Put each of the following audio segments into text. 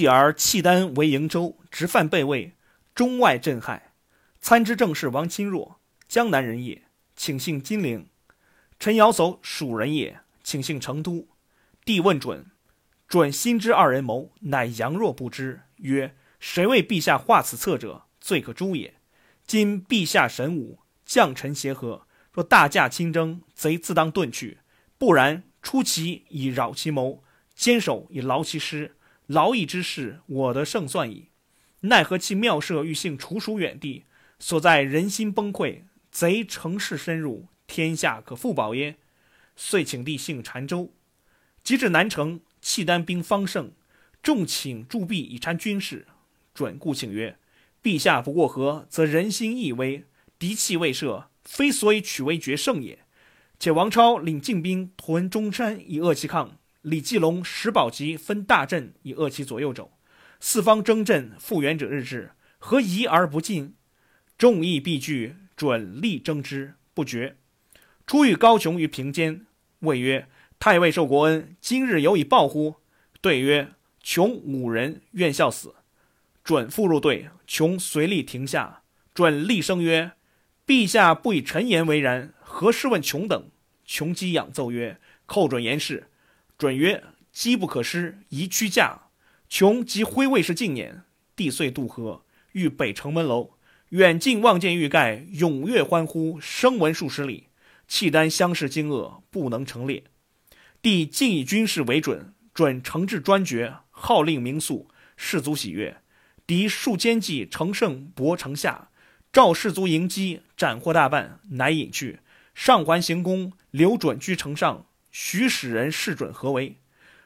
继而契丹为瀛州，直犯备魏，中外震撼。参知政事王钦若，江南人也，请姓金陵。陈尧叟，蜀人也，请姓成都。帝问准，准心知二人谋，乃佯若不知，曰：“谁为陛下画此策者，罪可诛也。今陛下神武，将臣协和，若大驾亲征，贼自当遁去；不然，出其以扰其谋，坚守以劳其师，劳役之事，我得胜算矣。奈何其妙设欲幸楚蜀远地？”所在人心崩溃，贼乘势深入，天下可复保耶？遂请帝幸澶州。及至南城，契丹兵方盛，众请驻壁以参军事。准故请曰：“陛下不过河，则人心易危，敌气未设，非所以取威决胜也。且王超领进兵屯中山以扼其抗，李继龙、石宝吉分大阵以遏其左右肘。四方争阵，复原者日至，何疑而不进？”众议必拒，准力争之不决。初遇高琼于平间，谓曰：“太尉受国恩，今日有以报乎？”对曰：“琼五人，愿效死。”准复入队，琼随力停下。准厉声曰：“陛下不以臣言为然，何事问琼等？”琼基仰奏曰：“寇准言事。”准曰：“机不可失，宜屈驾。”琼即挥卫士进辇，帝遂渡河，遇北城门楼。远近望见玉盖，踊跃欢呼，声闻数十里。契丹相视惊愕，不能成列。帝尽以军事为准，准惩治专决，号令明肃，士卒喜悦。敌数奸计，乘胜博城下，召士卒迎击，斩获大半，乃引去。上环行宫，留准居城上。许使人示准何为？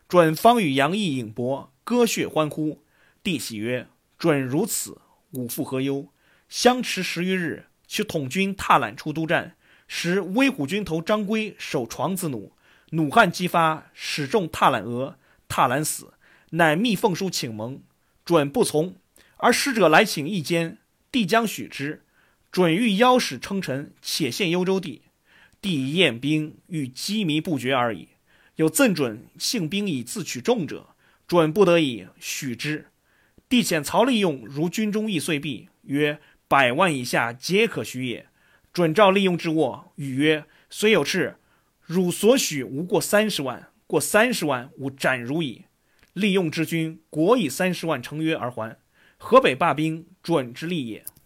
准方与杨毅引帛，割血欢呼。帝喜曰：“准如此，吾复何忧？”相持十余日，其统军踏览出都战，使威虎军头张归守床子弩，弩悍激发，使众踏览额，踏览死，乃密奉书请盟，准不从，而使者来请义间，帝将许之，准欲邀使称臣，且献幽州地，帝宴兵，欲羁縻不绝而已。有赠准幸兵以自取众者，准不得已许之。帝遣曹利用如军中易碎币，曰。百万以下皆可许也。准照利用之握，语曰：“虽有事，汝所许无过三十万，过三十万，吾斩汝矣。”利用之军国以三十万成约而还。河北罢兵，准之利也。